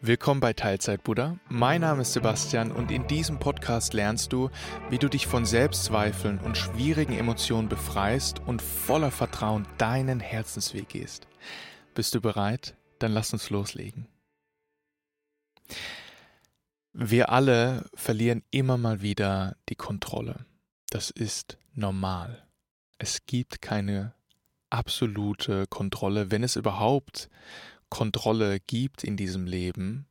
Willkommen bei Teilzeit Buddha. Mein Name ist Sebastian und in diesem Podcast lernst du, wie du dich von Selbstzweifeln und schwierigen Emotionen befreist und voller Vertrauen deinen Herzensweg gehst. Bist du bereit? Dann lass uns loslegen. Wir alle verlieren immer mal wieder die Kontrolle. Das ist normal. Es gibt keine absolute Kontrolle, wenn es überhaupt Kontrolle gibt in diesem Leben,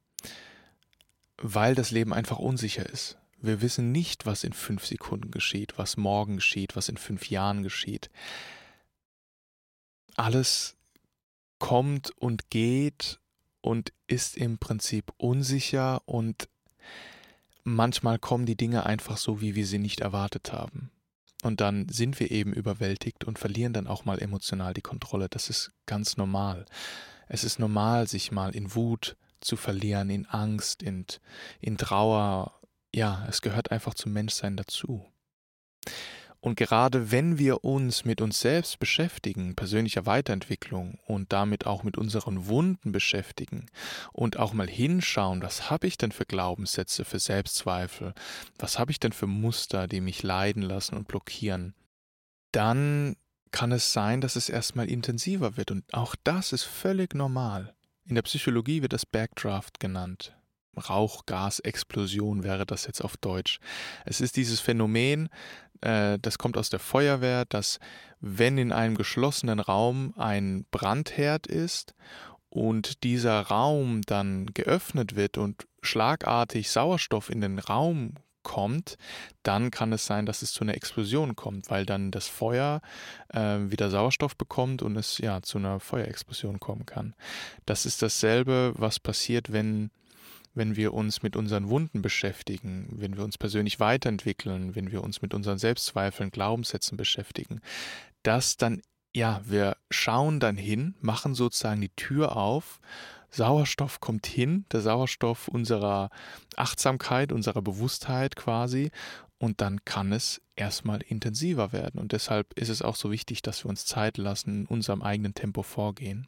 weil das Leben einfach unsicher ist. Wir wissen nicht, was in fünf Sekunden geschieht, was morgen geschieht, was in fünf Jahren geschieht. Alles kommt und geht und ist im Prinzip unsicher und manchmal kommen die Dinge einfach so, wie wir sie nicht erwartet haben. Und dann sind wir eben überwältigt und verlieren dann auch mal emotional die Kontrolle. Das ist ganz normal. Es ist normal, sich mal in Wut zu verlieren, in Angst, in, in Trauer. Ja, es gehört einfach zum Menschsein dazu. Und gerade wenn wir uns mit uns selbst beschäftigen, persönlicher Weiterentwicklung und damit auch mit unseren Wunden beschäftigen und auch mal hinschauen, was habe ich denn für Glaubenssätze, für Selbstzweifel, was habe ich denn für Muster, die mich leiden lassen und blockieren, dann kann es sein, dass es erstmal intensiver wird. Und auch das ist völlig normal. In der Psychologie wird das Backdraft genannt. Rauchgasexplosion wäre das jetzt auf Deutsch. Es ist dieses Phänomen, äh, das kommt aus der Feuerwehr, dass wenn in einem geschlossenen Raum ein Brandherd ist und dieser Raum dann geöffnet wird und schlagartig Sauerstoff in den Raum kommt, dann kann es sein, dass es zu einer Explosion kommt, weil dann das Feuer äh, wieder Sauerstoff bekommt und es ja zu einer Feuerexplosion kommen kann. Das ist dasselbe, was passiert, wenn wenn wir uns mit unseren Wunden beschäftigen, wenn wir uns persönlich weiterentwickeln, wenn wir uns mit unseren Selbstzweifeln, Glaubenssätzen beschäftigen, dass dann, ja, wir schauen dann hin, machen sozusagen die Tür auf Sauerstoff kommt hin, der Sauerstoff unserer Achtsamkeit, unserer Bewusstheit quasi, und dann kann es erstmal intensiver werden. Und deshalb ist es auch so wichtig, dass wir uns Zeit lassen, in unserem eigenen Tempo vorgehen.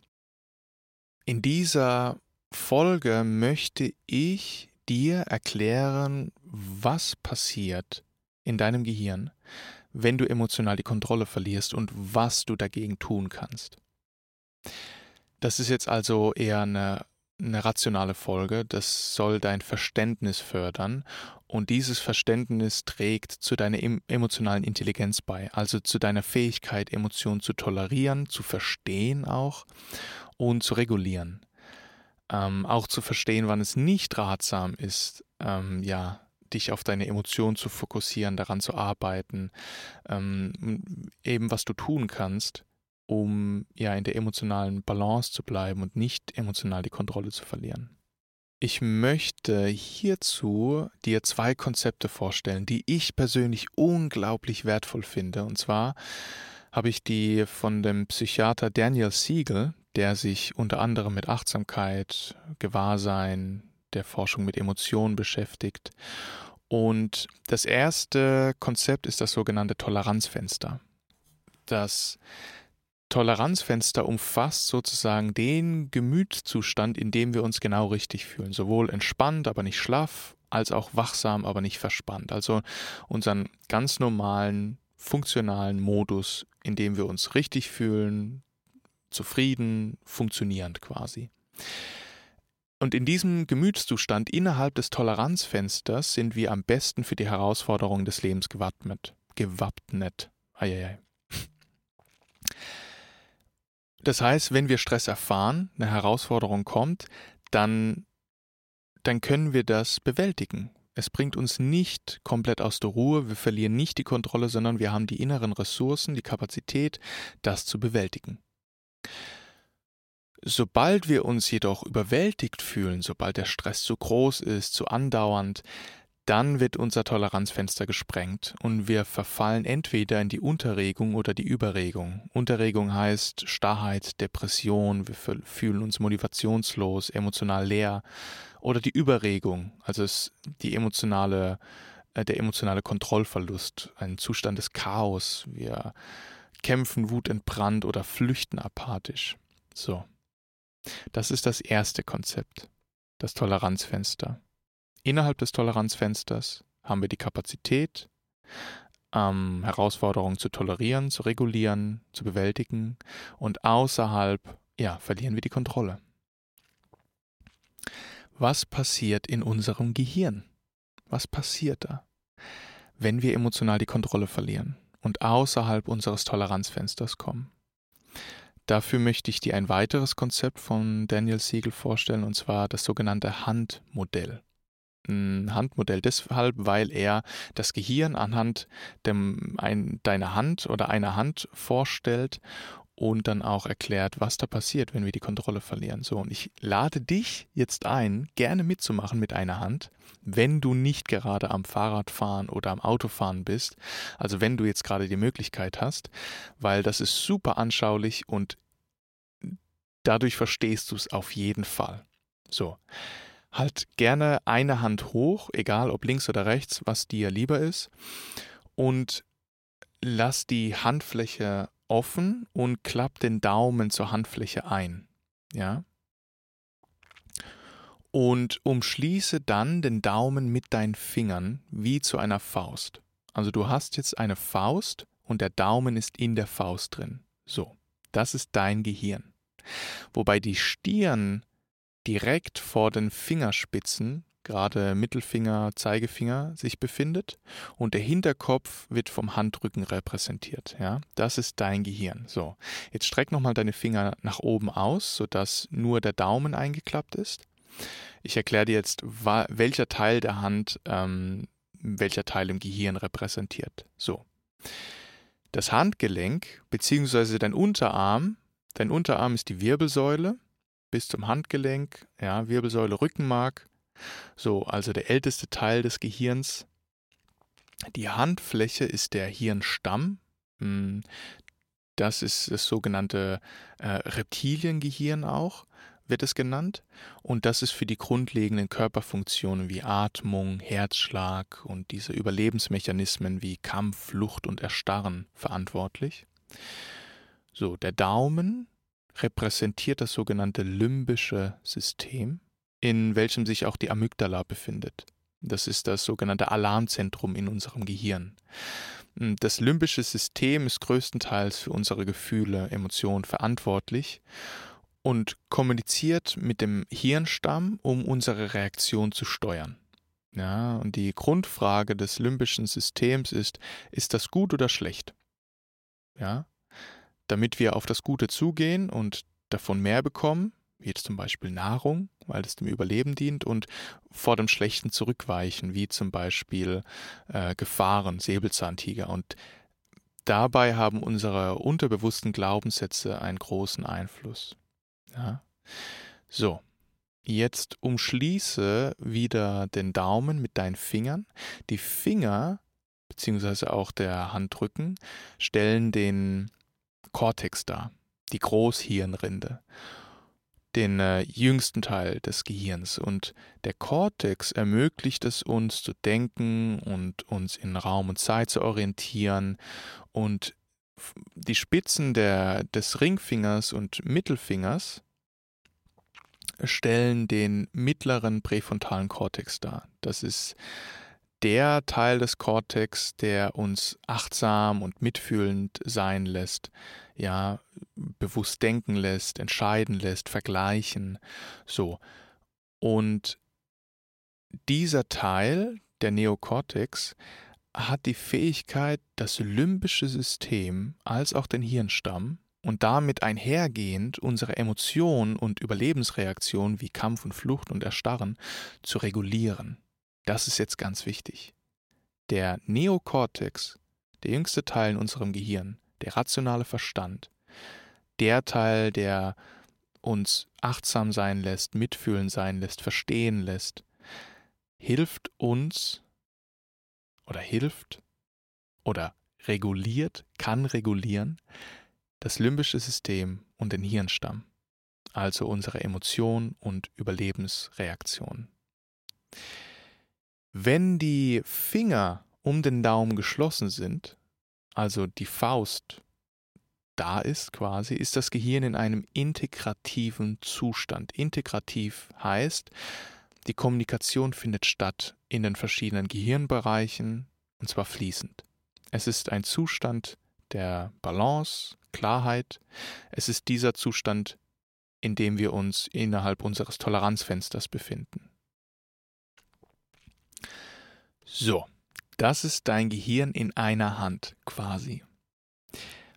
In dieser Folge möchte ich dir erklären, was passiert in deinem Gehirn, wenn du emotional die Kontrolle verlierst und was du dagegen tun kannst. Das ist jetzt also eher eine, eine rationale Folge. Das soll dein Verständnis fördern. Und dieses Verständnis trägt zu deiner emotionalen Intelligenz bei, also zu deiner Fähigkeit, Emotionen zu tolerieren, zu verstehen auch und zu regulieren. Ähm, auch zu verstehen, wann es nicht ratsam ist, ähm, ja, dich auf deine Emotionen zu fokussieren, daran zu arbeiten, ähm, eben was du tun kannst, um ja in der emotionalen Balance zu bleiben und nicht emotional die Kontrolle zu verlieren. Ich möchte hierzu dir zwei Konzepte vorstellen, die ich persönlich unglaublich wertvoll finde. Und zwar habe ich die von dem Psychiater Daniel Siegel, der sich unter anderem mit Achtsamkeit, Gewahrsein, der Forschung mit Emotionen beschäftigt. Und das erste Konzept ist das sogenannte Toleranzfenster. Das Toleranzfenster umfasst sozusagen den Gemütszustand, in dem wir uns genau richtig fühlen. Sowohl entspannt, aber nicht schlaff, als auch wachsam, aber nicht verspannt. Also unseren ganz normalen, funktionalen Modus, in dem wir uns richtig fühlen, zufrieden, funktionierend quasi. Und in diesem Gemütszustand innerhalb des Toleranzfensters sind wir am besten für die Herausforderungen des Lebens gewappnet. Gewappnet. Eieiei. Das heißt, wenn wir Stress erfahren, eine Herausforderung kommt, dann, dann können wir das bewältigen. Es bringt uns nicht komplett aus der Ruhe, wir verlieren nicht die Kontrolle, sondern wir haben die inneren Ressourcen, die Kapazität, das zu bewältigen. Sobald wir uns jedoch überwältigt fühlen, sobald der Stress zu groß ist, zu andauernd, dann wird unser Toleranzfenster gesprengt und wir verfallen entweder in die Unterregung oder die Überregung. Unterregung heißt Starrheit, Depression, wir fühlen uns motivationslos, emotional leer oder die Überregung, also die emotionale, äh, der emotionale Kontrollverlust, ein Zustand des Chaos. Wir kämpfen wutentbrannt oder flüchten apathisch. So. Das ist das erste Konzept. das Toleranzfenster. Innerhalb des Toleranzfensters haben wir die Kapazität, ähm, Herausforderungen zu tolerieren, zu regulieren, zu bewältigen und außerhalb, ja, verlieren wir die Kontrolle. Was passiert in unserem Gehirn? Was passiert da, wenn wir emotional die Kontrolle verlieren und außerhalb unseres Toleranzfensters kommen? Dafür möchte ich dir ein weiteres Konzept von Daniel Siegel vorstellen, und zwar das sogenannte Handmodell. Ein Handmodell deshalb, weil er das Gehirn anhand dem, ein, deiner Hand oder einer Hand vorstellt und dann auch erklärt, was da passiert, wenn wir die Kontrolle verlieren. So, und ich lade dich jetzt ein, gerne mitzumachen mit einer Hand, wenn du nicht gerade am Fahrradfahren oder am Autofahren bist, also wenn du jetzt gerade die Möglichkeit hast, weil das ist super anschaulich und dadurch verstehst du es auf jeden Fall. So. Halt gerne eine Hand hoch, egal ob links oder rechts, was dir lieber ist, und lass die Handfläche offen und klapp den Daumen zur Handfläche ein. Ja? Und umschließe dann den Daumen mit deinen Fingern wie zu einer Faust. Also du hast jetzt eine Faust und der Daumen ist in der Faust drin. So, das ist dein Gehirn. Wobei die Stirn direkt vor den Fingerspitzen gerade Mittelfinger, Zeigefinger sich befindet und der Hinterkopf wird vom Handrücken repräsentiert. Ja, das ist dein Gehirn. So, jetzt streck nochmal deine Finger nach oben aus, sodass nur der Daumen eingeklappt ist. Ich erkläre dir jetzt, welcher Teil der Hand ähm, welcher Teil im Gehirn repräsentiert. So. Das Handgelenk bzw. dein Unterarm, dein Unterarm ist die Wirbelsäule bis zum Handgelenk, ja, Wirbelsäule, Rückenmark, so, also der älteste Teil des Gehirns. Die Handfläche ist der Hirnstamm. Hm, das ist das sogenannte äh, Reptiliengehirn auch, wird es genannt. Und das ist für die grundlegenden Körperfunktionen wie Atmung, Herzschlag und diese Überlebensmechanismen wie Kampf, Flucht und Erstarren verantwortlich. So, der Daumen repräsentiert das sogenannte limbische System in welchem sich auch die Amygdala befindet. Das ist das sogenannte Alarmzentrum in unserem Gehirn. Das limbische System ist größtenteils für unsere Gefühle, Emotionen verantwortlich und kommuniziert mit dem Hirnstamm, um unsere Reaktion zu steuern. Ja, und die Grundfrage des limbischen Systems ist, ist das gut oder schlecht? Ja, damit wir auf das Gute zugehen und davon mehr bekommen, wie jetzt zum Beispiel Nahrung, weil es dem Überleben dient, und vor dem Schlechten zurückweichen, wie zum Beispiel äh, Gefahren, Säbelzahntiger. Und dabei haben unsere unterbewussten Glaubenssätze einen großen Einfluss. Ja? So, jetzt umschließe wieder den Daumen mit deinen Fingern. Die Finger, beziehungsweise auch der Handrücken, stellen den Kortex dar, die Großhirnrinde den äh, jüngsten Teil des Gehirns. Und der Kortex ermöglicht es uns zu denken und uns in Raum und Zeit zu orientieren. Und die Spitzen der, des Ringfingers und Mittelfingers stellen den mittleren präfrontalen Kortex dar. Das ist der Teil des Kortex, der uns achtsam und mitfühlend sein lässt, ja, bewusst denken lässt, entscheiden lässt, vergleichen, so. Und dieser Teil, der Neokortex, hat die Fähigkeit, das limbische System als auch den Hirnstamm und damit einhergehend unsere Emotionen und Überlebensreaktionen wie Kampf und Flucht und Erstarren zu regulieren. Das ist jetzt ganz wichtig. Der Neokortex, der jüngste Teil in unserem Gehirn, der rationale Verstand, der Teil, der uns achtsam sein lässt, mitfühlen sein lässt, verstehen lässt, hilft uns oder hilft oder reguliert, kann regulieren das limbische System und den Hirnstamm, also unsere Emotionen und Überlebensreaktionen. Wenn die Finger um den Daumen geschlossen sind, also die Faust da ist quasi, ist das Gehirn in einem integrativen Zustand. Integrativ heißt, die Kommunikation findet statt in den verschiedenen Gehirnbereichen und zwar fließend. Es ist ein Zustand der Balance, Klarheit. Es ist dieser Zustand, in dem wir uns innerhalb unseres Toleranzfensters befinden. So, das ist dein Gehirn in einer Hand quasi.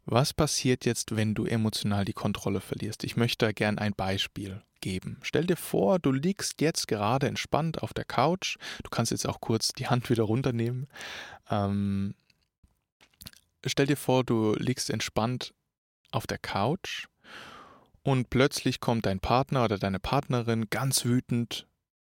Was passiert jetzt, wenn du emotional die Kontrolle verlierst? Ich möchte da gern ein Beispiel geben. Stell dir vor, du liegst jetzt gerade entspannt auf der Couch. Du kannst jetzt auch kurz die Hand wieder runternehmen. Ähm, stell dir vor, du liegst entspannt auf der Couch und plötzlich kommt dein Partner oder deine Partnerin ganz wütend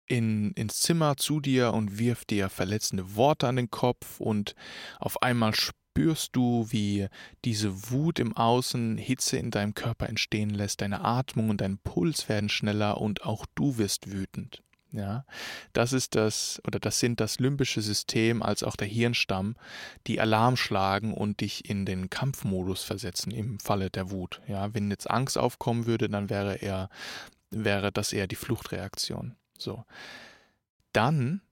in, ins Zimmer zu dir und wirft dir verletzende Worte an den Kopf und auf einmal spürst du, wie diese Wut im Außen Hitze in deinem Körper entstehen lässt, deine Atmung und dein Puls werden schneller und auch du wirst wütend. Ja, das ist das oder das sind das limbische System als auch der Hirnstamm, die Alarm schlagen und dich in den Kampfmodus versetzen im Falle der Wut. Ja, wenn jetzt Angst aufkommen würde, dann wäre eher wäre das eher die Fluchtreaktion. So. Dann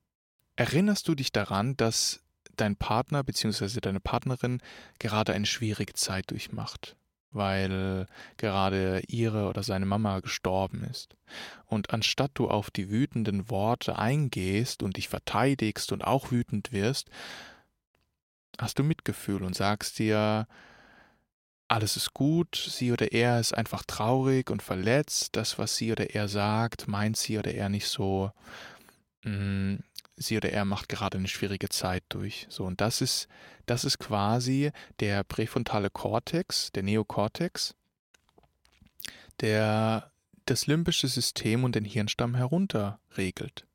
erinnerst du dich daran, dass dein Partner bzw. deine Partnerin gerade eine schwierige Zeit durchmacht weil gerade ihre oder seine Mama gestorben ist. Und anstatt du auf die wütenden Worte eingehst und dich verteidigst und auch wütend wirst, hast du Mitgefühl und sagst dir, alles ist gut, sie oder er ist einfach traurig und verletzt, das, was sie oder er sagt, meint sie oder er nicht so, mm, sie oder er macht gerade eine schwierige Zeit durch. So, und das ist, das ist quasi der präfrontale Kortex, der Neokortex, der das limbische System und den Hirnstamm herunterregelt.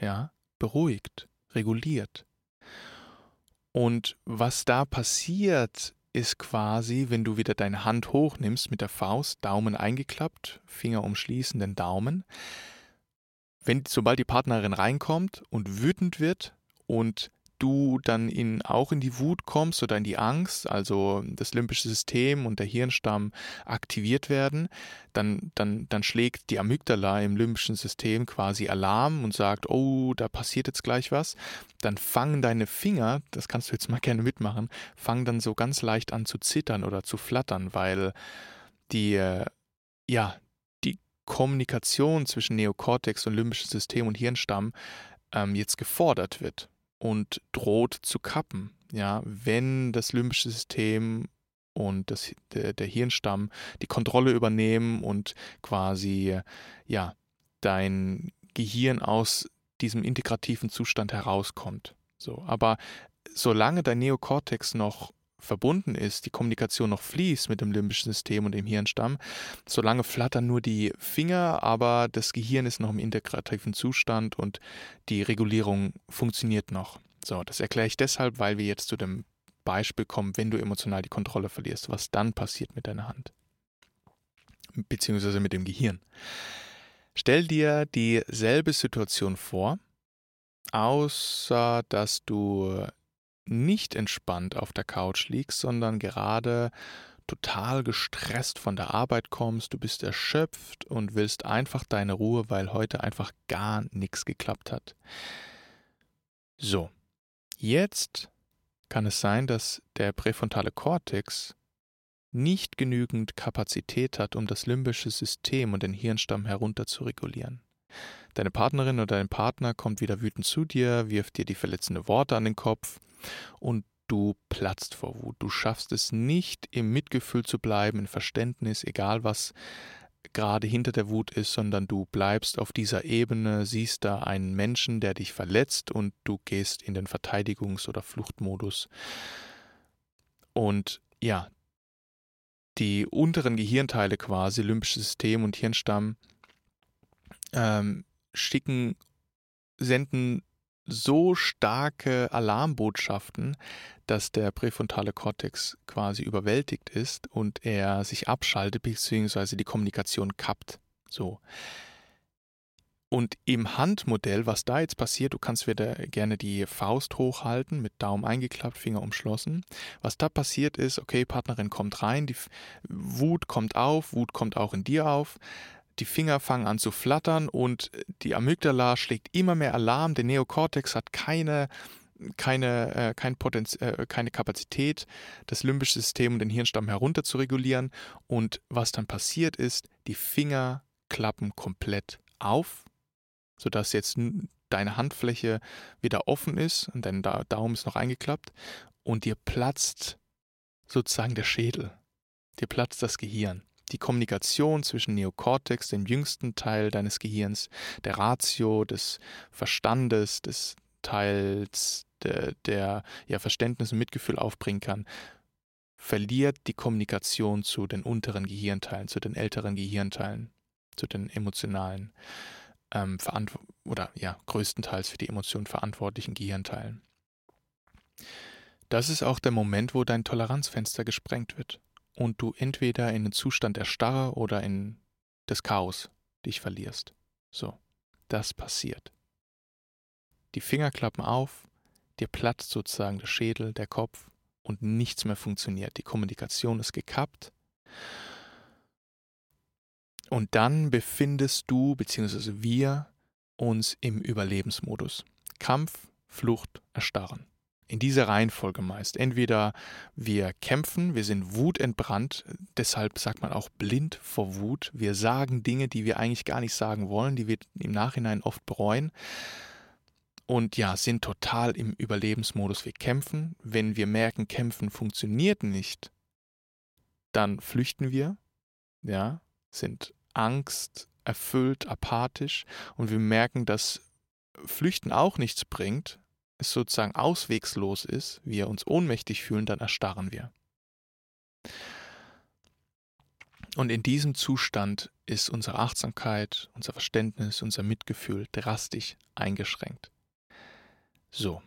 Ja, beruhigt, reguliert. Und was da passiert, ist quasi, wenn du wieder deine Hand hochnimmst mit der Faust, Daumen eingeklappt, Finger umschließen den Daumen, wenn sobald die Partnerin reinkommt und wütend wird und du dann in, auch in die Wut kommst oder in die Angst, also das limbische System und der Hirnstamm aktiviert werden, dann, dann, dann schlägt die Amygdala im limbischen System quasi Alarm und sagt, oh, da passiert jetzt gleich was. Dann fangen deine Finger, das kannst du jetzt mal gerne mitmachen, fangen dann so ganz leicht an zu zittern oder zu flattern, weil die, äh, ja, Kommunikation zwischen Neokortex und limbisches System und Hirnstamm ähm, jetzt gefordert wird und droht zu kappen. Ja, wenn das limbische System und das, der, der Hirnstamm die Kontrolle übernehmen und quasi ja dein Gehirn aus diesem integrativen Zustand herauskommt. So, aber solange dein Neokortex noch verbunden ist, die Kommunikation noch fließt mit dem limbischen System und dem Hirnstamm, solange flattern nur die Finger, aber das Gehirn ist noch im integrativen Zustand und die Regulierung funktioniert noch. So, das erkläre ich deshalb, weil wir jetzt zu dem Beispiel kommen, wenn du emotional die Kontrolle verlierst, was dann passiert mit deiner Hand, beziehungsweise mit dem Gehirn. Stell dir dieselbe Situation vor, außer dass du nicht entspannt auf der Couch liegst, sondern gerade total gestresst von der Arbeit kommst, du bist erschöpft und willst einfach deine Ruhe, weil heute einfach gar nichts geklappt hat. So, jetzt kann es sein, dass der präfrontale Kortex nicht genügend Kapazität hat, um das limbische System und den Hirnstamm herunter zu regulieren. Deine Partnerin oder dein Partner kommt wieder wütend zu dir, wirft dir die verletzenden Worte an den Kopf und du platzt vor Wut. Du schaffst es nicht, im Mitgefühl zu bleiben, im Verständnis, egal was gerade hinter der Wut ist, sondern du bleibst auf dieser Ebene, siehst da einen Menschen, der dich verletzt und du gehst in den Verteidigungs- oder Fluchtmodus. Und ja, die unteren Gehirnteile quasi, limbisches System und Hirnstamm, ähm, schicken, senden so starke Alarmbotschaften, dass der präfrontale Kortex quasi überwältigt ist und er sich abschaltet bzw. die Kommunikation kappt. So. Und im Handmodell, was da jetzt passiert, du kannst wieder gerne die Faust hochhalten, mit Daumen eingeklappt, Finger umschlossen. Was da passiert ist, okay, Partnerin kommt rein, die Wut kommt auf, Wut kommt auch in dir auf. Die Finger fangen an zu flattern und die Amygdala schlägt immer mehr Alarm. Der Neokortex hat keine keine, äh, kein Potenz äh, keine Kapazität, das limbische System und den Hirnstamm herunter zu regulieren. Und was dann passiert ist, die Finger klappen komplett auf sodass jetzt deine Handfläche wieder offen ist und dein Daumen ist noch eingeklappt und dir platzt sozusagen der Schädel. Dir platzt das Gehirn. Die Kommunikation zwischen Neokortex, dem jüngsten Teil deines Gehirns, der Ratio, des Verstandes, des Teils, der, der ja Verständnis und Mitgefühl aufbringen kann, verliert die Kommunikation zu den unteren Gehirnteilen, zu den älteren Gehirnteilen, zu den emotionalen ähm, oder ja, größtenteils für die Emotionen verantwortlichen Gehirnteilen. Das ist auch der Moment, wo dein Toleranzfenster gesprengt wird und du entweder in den Zustand der Starre oder in des Chaos dich verlierst. So, das passiert. Die Finger klappen auf, dir platzt sozusagen der Schädel, der Kopf und nichts mehr funktioniert. Die Kommunikation ist gekappt und dann befindest du bzw. wir uns im Überlebensmodus. Kampf, Flucht, Erstarren. In dieser Reihenfolge meist. Entweder wir kämpfen, wir sind wutentbrannt, deshalb sagt man auch blind vor Wut. Wir sagen Dinge, die wir eigentlich gar nicht sagen wollen, die wir im Nachhinein oft bereuen. Und ja, sind total im Überlebensmodus. Wir kämpfen. Wenn wir merken, kämpfen funktioniert nicht, dann flüchten wir. Ja, sind Angst erfüllt, apathisch und wir merken, dass Flüchten auch nichts bringt, es sozusagen auswegslos ist, wir uns ohnmächtig fühlen, dann erstarren wir. Und in diesem Zustand ist unsere Achtsamkeit, unser Verständnis, unser Mitgefühl drastisch eingeschränkt. So,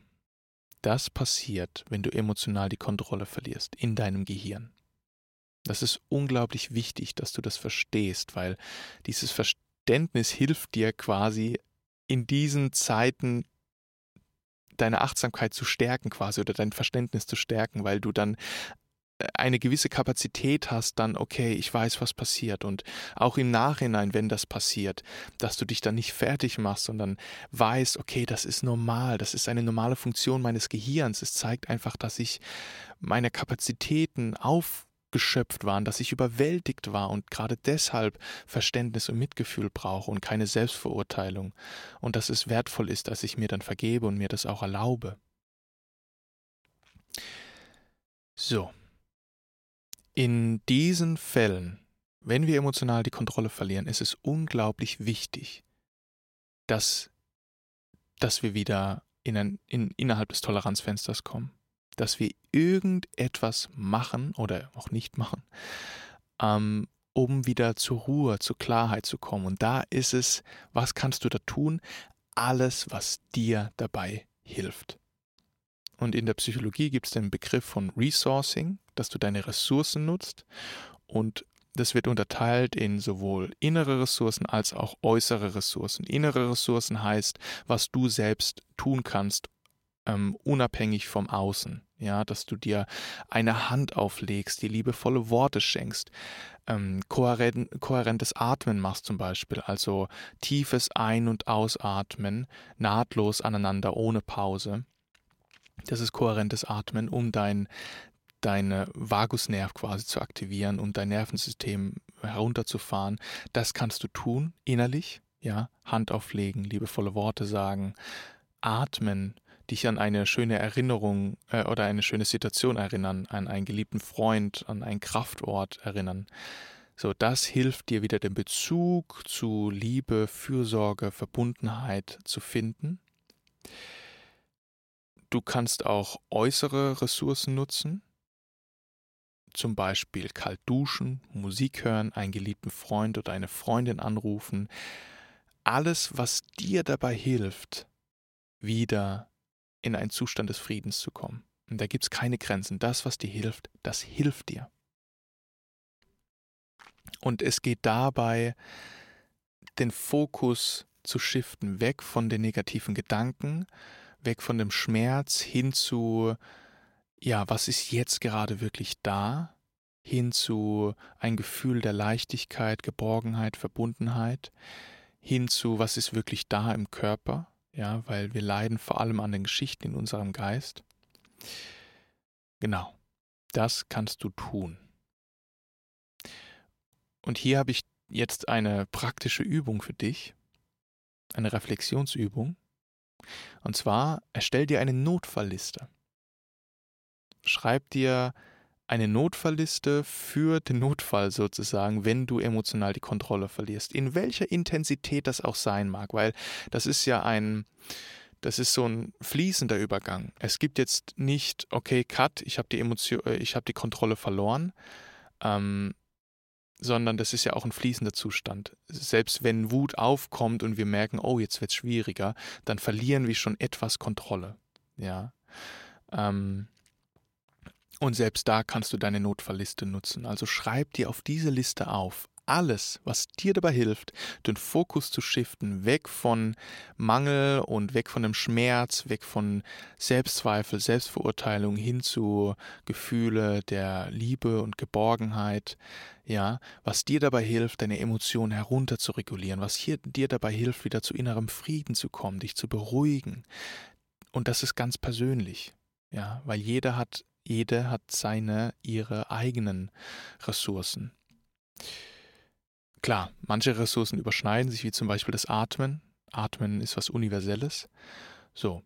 das passiert, wenn du emotional die Kontrolle verlierst in deinem Gehirn. Das ist unglaublich wichtig, dass du das verstehst, weil dieses Verständnis hilft dir quasi in diesen Zeiten deine Achtsamkeit zu stärken quasi oder dein Verständnis zu stärken, weil du dann äh, eine gewisse Kapazität hast, dann, okay, ich weiß, was passiert. Und auch im Nachhinein, wenn das passiert, dass du dich dann nicht fertig machst, sondern weißt, okay, das ist normal, das ist eine normale Funktion meines Gehirns. Es zeigt einfach, dass ich meine Kapazitäten auf geschöpft waren, dass ich überwältigt war und gerade deshalb Verständnis und Mitgefühl brauche und keine Selbstverurteilung und dass es wertvoll ist, dass ich mir dann vergebe und mir das auch erlaube. So. In diesen Fällen, wenn wir emotional die Kontrolle verlieren, ist es unglaublich wichtig, dass, dass wir wieder in ein, in, innerhalb des Toleranzfensters kommen dass wir irgendetwas machen oder auch nicht machen, ähm, um wieder zur Ruhe, zur Klarheit zu kommen. Und da ist es, was kannst du da tun? Alles, was dir dabei hilft. Und in der Psychologie gibt es den Begriff von Resourcing, dass du deine Ressourcen nutzt. Und das wird unterteilt in sowohl innere Ressourcen als auch äußere Ressourcen. Innere Ressourcen heißt, was du selbst tun kannst, ähm, unabhängig vom Außen. Ja, dass du dir eine Hand auflegst, die liebevolle Worte schenkst, ähm, kohärent, kohärentes Atmen machst zum Beispiel, also tiefes Ein- und Ausatmen, nahtlos aneinander, ohne Pause. Das ist kohärentes Atmen, um dein, deine Vagusnerv quasi zu aktivieren, um dein Nervensystem herunterzufahren. Das kannst du tun, innerlich, ja, Hand auflegen, liebevolle Worte sagen, atmen, dich an eine schöne Erinnerung äh, oder eine schöne Situation erinnern, an einen geliebten Freund, an einen Kraftort erinnern. So, das hilft dir wieder den Bezug zu Liebe, Fürsorge, Verbundenheit zu finden. Du kannst auch äußere Ressourcen nutzen, zum Beispiel kalt duschen, Musik hören, einen geliebten Freund oder eine Freundin anrufen. Alles, was dir dabei hilft, wieder in einen Zustand des Friedens zu kommen. Und da gibt es keine Grenzen. Das, was dir hilft, das hilft dir. Und es geht dabei, den Fokus zu shiften, weg von den negativen Gedanken, weg von dem Schmerz hin zu, ja, was ist jetzt gerade wirklich da, hin zu ein Gefühl der Leichtigkeit, Geborgenheit, Verbundenheit, hin zu, was ist wirklich da im Körper, ja, weil wir leiden vor allem an den Geschichten in unserem Geist. Genau, das kannst du tun. Und hier habe ich jetzt eine praktische Übung für dich, eine Reflexionsübung. Und zwar erstell dir eine Notfallliste. Schreib dir eine Notfallliste für den Notfall sozusagen, wenn du emotional die Kontrolle verlierst. In welcher Intensität das auch sein mag, weil das ist ja ein, das ist so ein fließender Übergang. Es gibt jetzt nicht, okay, Cut, ich habe die Emotion, äh, ich habe die Kontrolle verloren, ähm, sondern das ist ja auch ein fließender Zustand. Selbst wenn Wut aufkommt und wir merken, oh, jetzt wird es schwieriger, dann verlieren wir schon etwas Kontrolle. Ja. Ähm, und selbst da kannst du deine Notfallliste nutzen. Also schreib dir auf diese Liste auf alles, was dir dabei hilft, den Fokus zu shiften, weg von Mangel und weg von dem Schmerz, weg von Selbstzweifel, Selbstverurteilung hin zu Gefühle der Liebe und Geborgenheit, ja, was dir dabei hilft, deine Emotionen herunter zu regulieren, was hier dir dabei hilft, wieder zu innerem Frieden zu kommen, dich zu beruhigen. Und das ist ganz persönlich, ja, weil jeder hat jede hat seine, ihre eigenen Ressourcen. Klar, manche Ressourcen überschneiden sich, wie zum Beispiel das Atmen. Atmen ist was Universelles. So,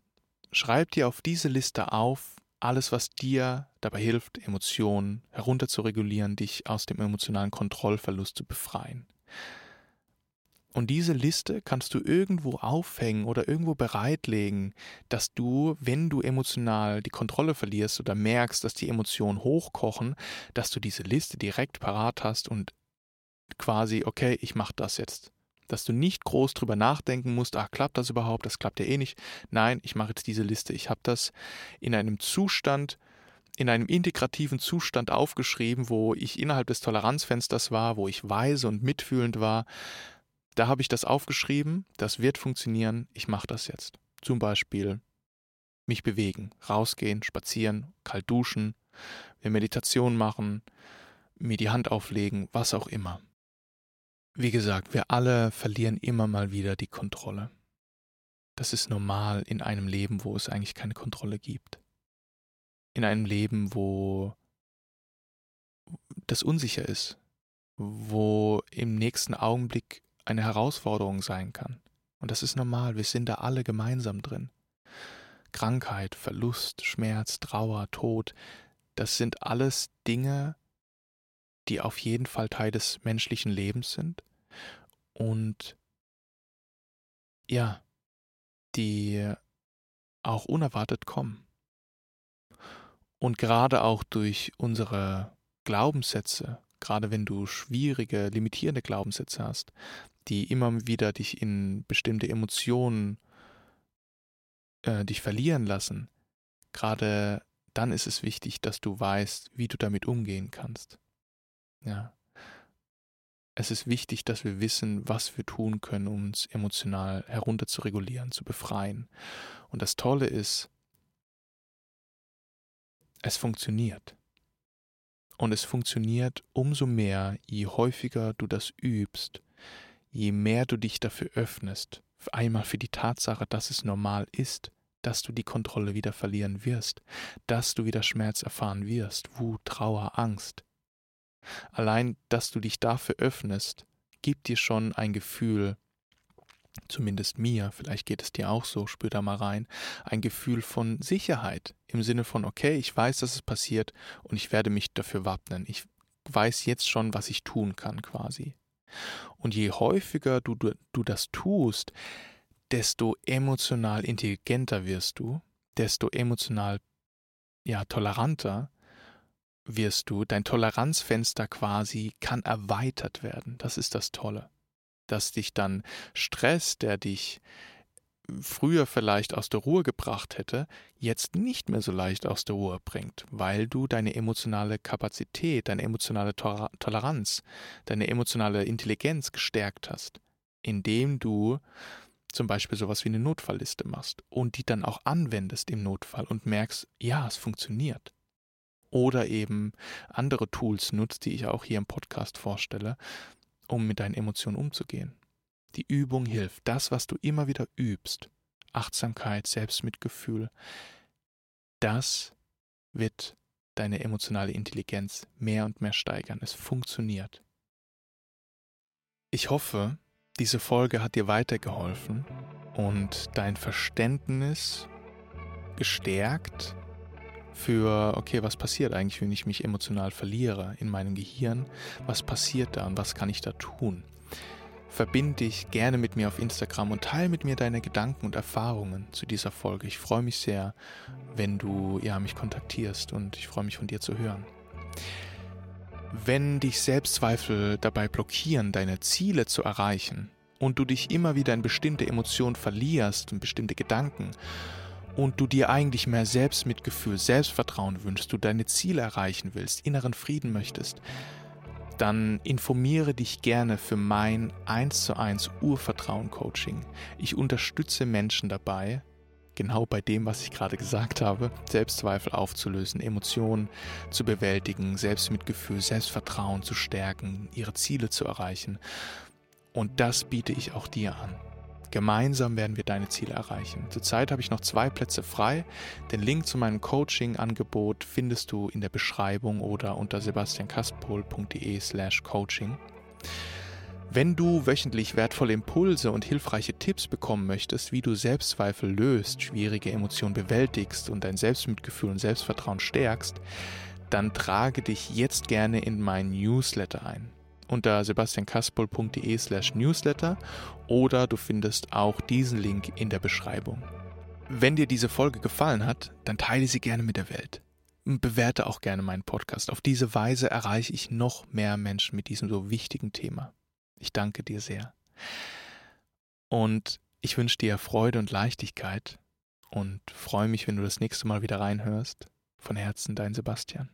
schreib dir auf diese Liste auf, alles, was dir dabei hilft, Emotionen herunterzuregulieren, dich aus dem emotionalen Kontrollverlust zu befreien. Und diese Liste kannst du irgendwo aufhängen oder irgendwo bereitlegen, dass du, wenn du emotional die Kontrolle verlierst oder merkst, dass die Emotionen hochkochen, dass du diese Liste direkt parat hast und quasi, okay, ich mache das jetzt. Dass du nicht groß drüber nachdenken musst, ach, klappt das überhaupt? Das klappt ja eh nicht. Nein, ich mache jetzt diese Liste. Ich habe das in einem Zustand, in einem integrativen Zustand aufgeschrieben, wo ich innerhalb des Toleranzfensters war, wo ich weise und mitfühlend war, da habe ich das aufgeschrieben, das wird funktionieren, ich mache das jetzt. Zum Beispiel mich bewegen, rausgehen, spazieren, kalt duschen, eine Meditation machen, mir die Hand auflegen, was auch immer. Wie gesagt, wir alle verlieren immer mal wieder die Kontrolle. Das ist normal in einem Leben, wo es eigentlich keine Kontrolle gibt. In einem Leben, wo das unsicher ist, wo im nächsten Augenblick eine Herausforderung sein kann. Und das ist normal, wir sind da alle gemeinsam drin. Krankheit, Verlust, Schmerz, Trauer, Tod, das sind alles Dinge, die auf jeden Fall Teil des menschlichen Lebens sind und ja, die auch unerwartet kommen. Und gerade auch durch unsere Glaubenssätze, gerade wenn du schwierige, limitierende Glaubenssätze hast, die immer wieder dich in bestimmte Emotionen äh, dich verlieren lassen, gerade dann ist es wichtig, dass du weißt, wie du damit umgehen kannst. Ja. Es ist wichtig, dass wir wissen, was wir tun können, um uns emotional herunter zu regulieren, zu befreien. Und das Tolle ist, es funktioniert. Und es funktioniert umso mehr, je häufiger du das übst, je mehr du dich dafür öffnest, einmal für die Tatsache, dass es normal ist, dass du die Kontrolle wieder verlieren wirst, dass du wieder Schmerz erfahren wirst, Wut, Trauer, Angst. Allein, dass du dich dafür öffnest, gibt dir schon ein Gefühl, zumindest mir, vielleicht geht es dir auch so, spür da mal rein, ein Gefühl von Sicherheit im Sinne von, okay, ich weiß, dass es passiert und ich werde mich dafür wappnen. Ich weiß jetzt schon, was ich tun kann quasi. Und je häufiger du, du, du das tust, desto emotional intelligenter wirst du, desto emotional ja, toleranter wirst du. Dein Toleranzfenster quasi kann erweitert werden. Das ist das Tolle. Dass dich dann Stress, der dich früher vielleicht aus der Ruhe gebracht hätte, jetzt nicht mehr so leicht aus der Ruhe bringt, weil du deine emotionale Kapazität, deine emotionale Toleranz, deine emotionale Intelligenz gestärkt hast, indem du zum Beispiel sowas wie eine Notfallliste machst und die dann auch anwendest im Notfall und merkst, ja, es funktioniert. Oder eben andere Tools nutzt, die ich auch hier im Podcast vorstelle, um mit deinen Emotionen umzugehen. Die Übung hilft. Das, was du immer wieder übst, Achtsamkeit, Selbstmitgefühl, das wird deine emotionale Intelligenz mehr und mehr steigern. Es funktioniert. Ich hoffe, diese Folge hat dir weitergeholfen und dein Verständnis gestärkt für, okay, was passiert eigentlich, wenn ich mich emotional verliere in meinem Gehirn? Was passiert da und was kann ich da tun? Verbinde dich gerne mit mir auf Instagram und teile mit mir deine Gedanken und Erfahrungen zu dieser Folge. Ich freue mich sehr, wenn du ja, mich kontaktierst und ich freue mich von dir zu hören. Wenn dich Selbstzweifel dabei blockieren, deine Ziele zu erreichen und du dich immer wieder in bestimmte Emotionen verlierst und bestimmte Gedanken und du dir eigentlich mehr Selbstmitgefühl, Selbstvertrauen wünschst, du deine Ziele erreichen willst, inneren Frieden möchtest, dann informiere dich gerne für mein 1 zu 1 Urvertrauen Coaching. Ich unterstütze Menschen dabei, genau bei dem, was ich gerade gesagt habe, Selbstzweifel aufzulösen, Emotionen zu bewältigen, Selbstmitgefühl, Selbstvertrauen zu stärken, ihre Ziele zu erreichen. Und das biete ich auch dir an. Gemeinsam werden wir deine Ziele erreichen. Zurzeit habe ich noch zwei Plätze frei. Den Link zu meinem Coaching-Angebot findest du in der Beschreibung oder unter sebastiankastpol.de/slash coaching. Wenn du wöchentlich wertvolle Impulse und hilfreiche Tipps bekommen möchtest, wie du Selbstzweifel löst, schwierige Emotionen bewältigst und dein Selbstmitgefühl und Selbstvertrauen stärkst, dann trage dich jetzt gerne in meinen Newsletter ein unter sebastiankaspol.de slash newsletter oder du findest auch diesen Link in der Beschreibung. Wenn dir diese Folge gefallen hat, dann teile sie gerne mit der Welt. Bewerte auch gerne meinen Podcast. Auf diese Weise erreiche ich noch mehr Menschen mit diesem so wichtigen Thema. Ich danke dir sehr. Und ich wünsche dir Freude und Leichtigkeit und freue mich, wenn du das nächste Mal wieder reinhörst. Von Herzen dein Sebastian.